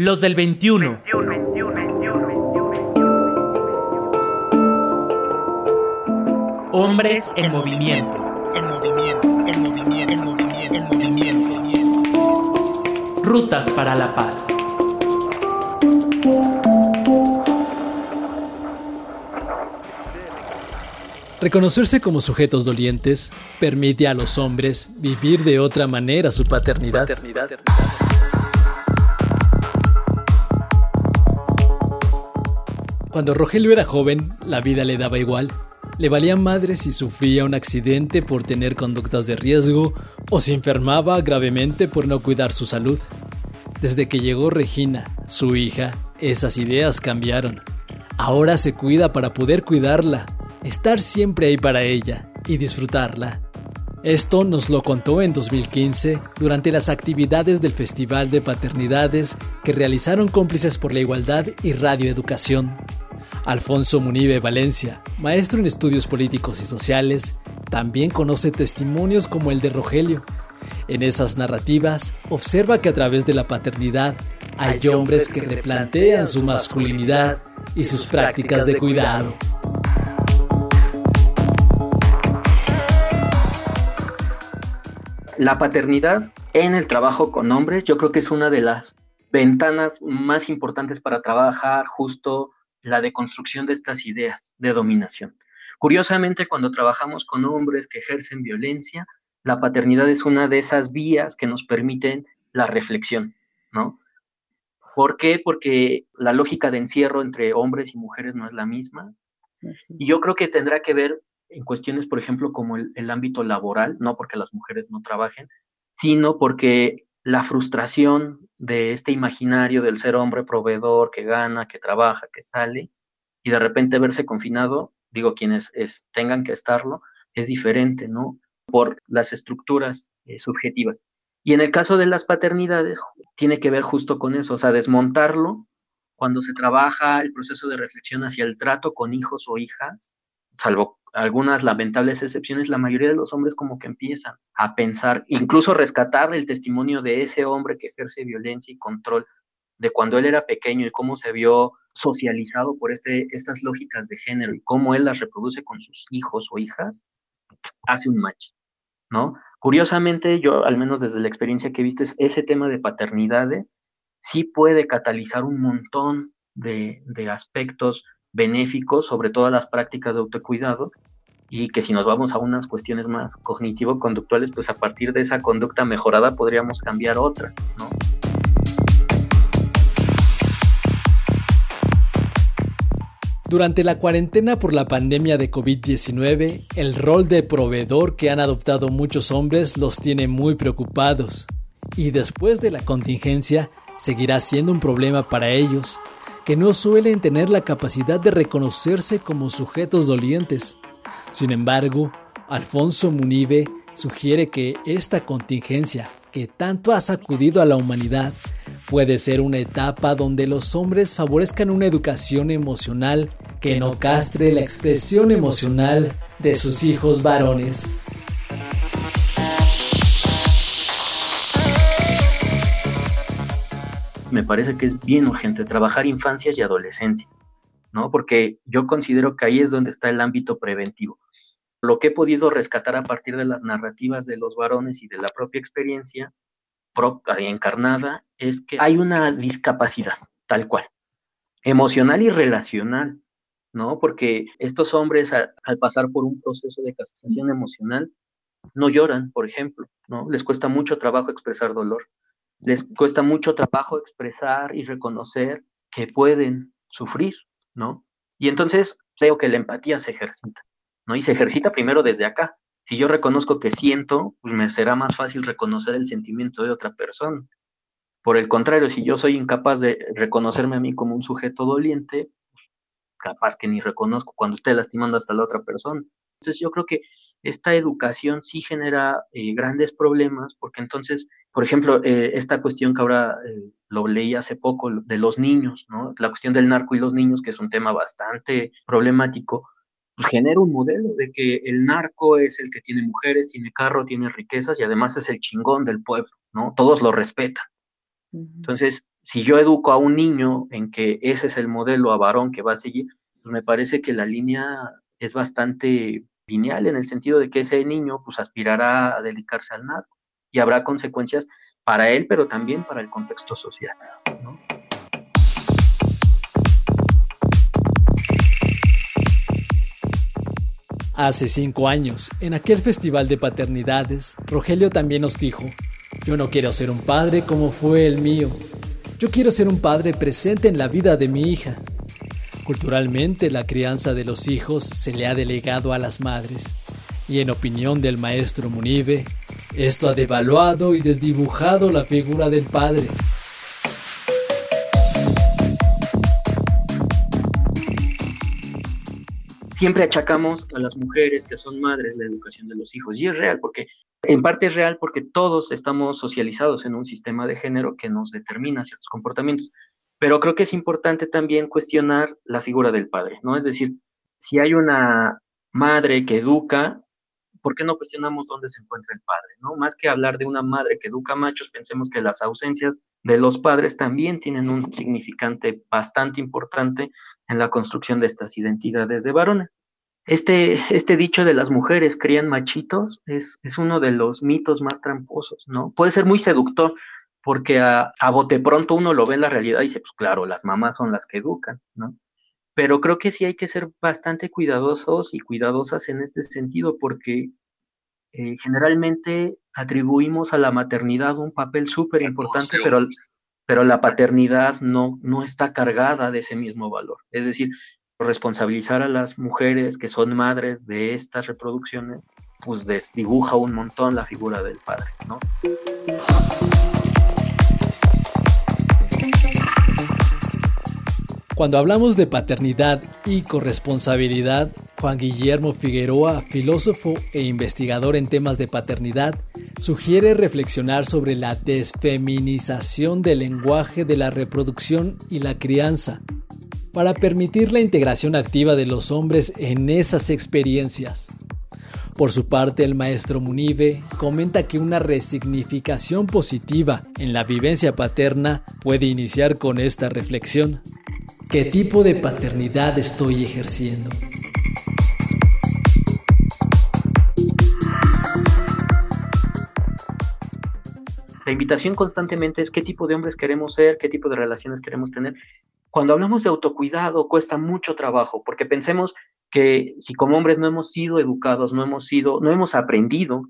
Los del 21. Hombres en movimiento. En movimiento, en movimiento, en movimiento, en movimiento. Rutas para la paz. Reconocerse como sujetos dolientes permite a los hombres vivir de otra manera su paternidad. Cuando Rogelio era joven, la vida le daba igual. Le valía madre si sufría un accidente por tener conductas de riesgo o se enfermaba gravemente por no cuidar su salud. Desde que llegó Regina, su hija, esas ideas cambiaron. Ahora se cuida para poder cuidarla, estar siempre ahí para ella y disfrutarla. Esto nos lo contó en 2015 durante las actividades del Festival de Paternidades que realizaron cómplices por la igualdad y radioeducación. Alfonso Munive Valencia, maestro en estudios políticos y sociales, también conoce testimonios como el de Rogelio. En esas narrativas, observa que a través de la paternidad hay hombres que replantean su masculinidad y sus prácticas de cuidado. la paternidad en el trabajo con hombres, yo creo que es una de las ventanas más importantes para trabajar justo la deconstrucción de estas ideas de dominación. Curiosamente, cuando trabajamos con hombres que ejercen violencia, la paternidad es una de esas vías que nos permiten la reflexión, ¿no? ¿Por qué? Porque la lógica de encierro entre hombres y mujeres no es la misma. Y yo creo que tendrá que ver en cuestiones, por ejemplo, como el, ámbito laboral, no porque las mujeres no trabajen, sino porque la frustración de este imaginario del ser hombre proveedor que gana, que trabaja, que sale, y de repente verse confinado, digo, quienes tengan que estarlo, es diferente, ¿no? Por las estructuras eh, subjetivas. Y en el caso de las paternidades, tiene que ver justo con eso, o sea, desmontarlo cuando se trabaja el proceso de reflexión hacia el trato con hijos o hijas, salvo algunas lamentables excepciones, la mayoría de los hombres como que empiezan a pensar, incluso rescatar el testimonio de ese hombre que ejerce violencia y control de cuando él era pequeño y cómo se vio socializado por este, estas lógicas de género y cómo él las reproduce con sus hijos o hijas, hace un match, ¿no? Curiosamente, yo, al menos desde la experiencia que he visto, es ese tema de paternidades sí puede catalizar un montón de, de aspectos benéficos sobre todas las prácticas de autocuidado y que si nos vamos a unas cuestiones más cognitivo-conductuales, pues a partir de esa conducta mejorada podríamos cambiar otra, ¿no? Durante la cuarentena por la pandemia de COVID-19, el rol de proveedor que han adoptado muchos hombres los tiene muy preocupados. Y después de la contingencia, seguirá siendo un problema para ellos, que no suelen tener la capacidad de reconocerse como sujetos dolientes. Sin embargo, Alfonso Munive sugiere que esta contingencia que tanto ha sacudido a la humanidad puede ser una etapa donde los hombres favorezcan una educación emocional que no castre la expresión emocional de sus hijos varones. Me parece que es bien urgente trabajar infancias y adolescencias, ¿no? Porque yo considero que ahí es donde está el ámbito preventivo. Lo que he podido rescatar a partir de las narrativas de los varones y de la propia experiencia encarnada es que hay una discapacidad, tal cual, emocional y relacional, ¿no? Porque estos hombres al pasar por un proceso de castración emocional no lloran, por ejemplo, ¿no? Les cuesta mucho trabajo expresar dolor les cuesta mucho trabajo expresar y reconocer que pueden sufrir, ¿no? Y entonces creo que la empatía se ejercita, ¿no? Y se ejercita primero desde acá. Si yo reconozco que siento, pues me será más fácil reconocer el sentimiento de otra persona. Por el contrario, si yo soy incapaz de reconocerme a mí como un sujeto doliente, capaz que ni reconozco cuando esté lastimando hasta la otra persona. Entonces yo creo que esta educación sí genera eh, grandes problemas porque entonces, por ejemplo, eh, esta cuestión que ahora eh, lo leí hace poco de los niños, ¿no? La cuestión del narco y los niños, que es un tema bastante problemático, pues genera un modelo de que el narco es el que tiene mujeres, tiene carro, tiene riquezas y además es el chingón del pueblo, ¿no? Todos lo respetan. Entonces, si yo educo a un niño en que ese es el modelo a varón que va a seguir, pues me parece que la línea es bastante lineal en el sentido de que ese niño pues aspirará a dedicarse al narco y habrá consecuencias para él, pero también para el contexto social. Hace cinco años, en aquel festival de paternidades, Rogelio también nos dijo, yo no quiero ser un padre como fue el mío, yo quiero ser un padre presente en la vida de mi hija. Culturalmente, la crianza de los hijos se le ha delegado a las madres, y en opinión del maestro Munive, esto ha devaluado y desdibujado la figura del padre. siempre achacamos a las mujeres que son madres la educación de los hijos. Y es real, porque en parte es real porque todos estamos socializados en un sistema de género que nos determina ciertos comportamientos. Pero creo que es importante también cuestionar la figura del padre, ¿no? Es decir, si hay una madre que educa, ¿por qué no cuestionamos dónde se encuentra el padre? ¿no? Más que hablar de una madre que educa machos, pensemos que las ausencias de los padres también tienen un significante bastante importante en la construcción de estas identidades de varones. Este, este dicho de las mujeres crían machitos es, es uno de los mitos más tramposos, ¿no? Puede ser muy seductor porque a, a bote pronto uno lo ve en la realidad y dice, pues claro, las mamás son las que educan, ¿no? pero creo que sí hay que ser bastante cuidadosos y cuidadosas en este sentido porque eh, generalmente atribuimos a la maternidad un papel súper importante, pero, pero la paternidad no, no está cargada de ese mismo valor. Es decir, responsabilizar a las mujeres que son madres de estas reproducciones, pues desdibuja un montón la figura del padre, ¿no? Cuando hablamos de paternidad y corresponsabilidad, Juan Guillermo Figueroa, filósofo e investigador en temas de paternidad, sugiere reflexionar sobre la desfeminización del lenguaje de la reproducción y la crianza, para permitir la integración activa de los hombres en esas experiencias. Por su parte, el maestro Munive comenta que una resignificación positiva en la vivencia paterna puede iniciar con esta reflexión. ¿Qué tipo de paternidad estoy ejerciendo? La invitación constantemente es qué tipo de hombres queremos ser, qué tipo de relaciones queremos tener. Cuando hablamos de autocuidado cuesta mucho trabajo, porque pensemos que si como hombres no hemos sido educados, no hemos sido, no hemos aprendido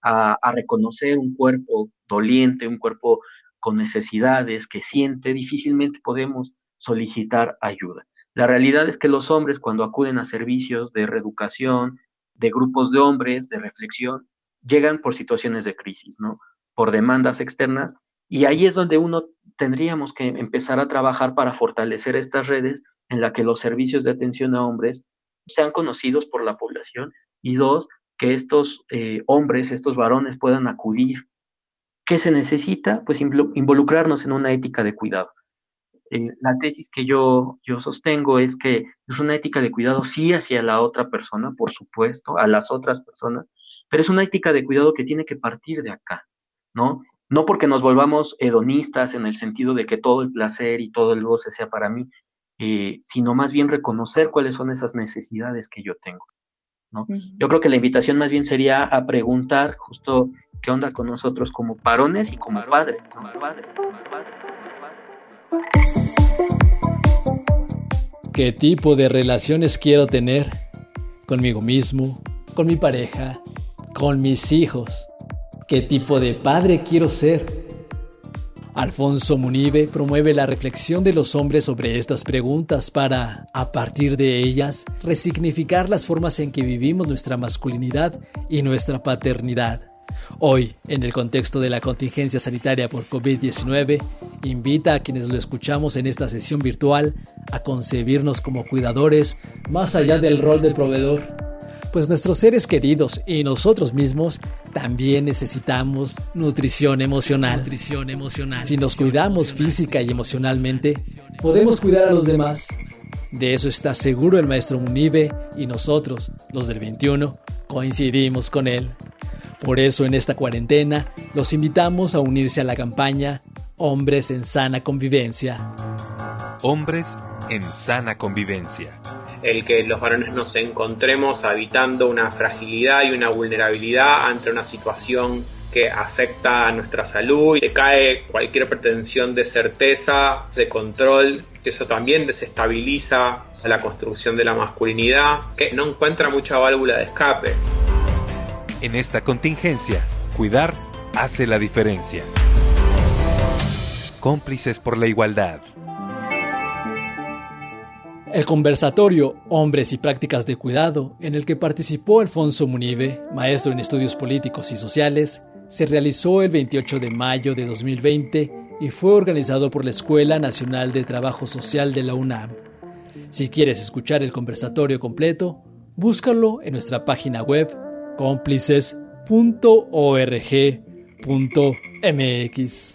a, a reconocer un cuerpo doliente, un cuerpo con necesidades que siente, difícilmente podemos solicitar ayuda. La realidad es que los hombres cuando acuden a servicios de reeducación, de grupos de hombres, de reflexión, llegan por situaciones de crisis, ¿no? Por demandas externas. Y ahí es donde uno tendríamos que empezar a trabajar para fortalecer estas redes en la que los servicios de atención a hombres sean conocidos por la población y dos, que estos eh, hombres, estos varones puedan acudir. ¿Qué se necesita? Pues involucrarnos en una ética de cuidado. Eh, la tesis que yo, yo sostengo es que es una ética de cuidado sí hacia la otra persona, por supuesto, a las otras personas, pero es una ética de cuidado que tiene que partir de acá, ¿no? No porque nos volvamos hedonistas en el sentido de que todo el placer y todo el goce sea para mí, eh, sino más bien reconocer cuáles son esas necesidades que yo tengo. ¿no? Yo creo que la invitación más bien sería a preguntar justo qué onda con nosotros como varones y como padres. Como padres, como padres. ¿Qué tipo de relaciones quiero tener? Conmigo mismo, con mi pareja, con mis hijos. ¿Qué tipo de padre quiero ser? Alfonso Munive promueve la reflexión de los hombres sobre estas preguntas para, a partir de ellas, resignificar las formas en que vivimos nuestra masculinidad y nuestra paternidad. Hoy, en el contexto de la contingencia sanitaria por COVID-19, invita a quienes lo escuchamos en esta sesión virtual a concebirnos como cuidadores más allá del rol de proveedor, pues nuestros seres queridos y nosotros mismos también necesitamos nutrición emocional. Nutrición emocional. Si nos cuidamos física y emocionalmente, podemos cuidar a los demás. De eso está seguro el maestro Munibe y nosotros, los del 21, coincidimos con él. Por eso en esta cuarentena los invitamos a unirse a la campaña Hombres en sana convivencia. Hombres en sana convivencia. El que los varones nos encontremos habitando una fragilidad y una vulnerabilidad ante una situación que afecta a nuestra salud y se cae cualquier pretensión de certeza, de control, eso también desestabiliza la construcción de la masculinidad, que no encuentra mucha válvula de escape. En esta contingencia, cuidar hace la diferencia. Cómplices por la igualdad. El conversatorio Hombres y Prácticas de Cuidado, en el que participó Alfonso Munive, maestro en estudios políticos y sociales, se realizó el 28 de mayo de 2020 y fue organizado por la Escuela Nacional de Trabajo Social de la UNAM. Si quieres escuchar el conversatorio completo, búscalo en nuestra página web cómplices.org.mx.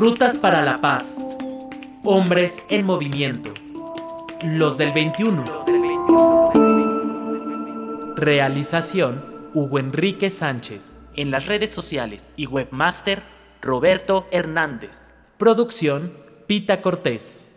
Rutas para la paz. Hombres en movimiento. Los del 21. Realización Hugo Enrique Sánchez. En las redes sociales y webmaster Roberto Hernández. Producción Pita Cortés.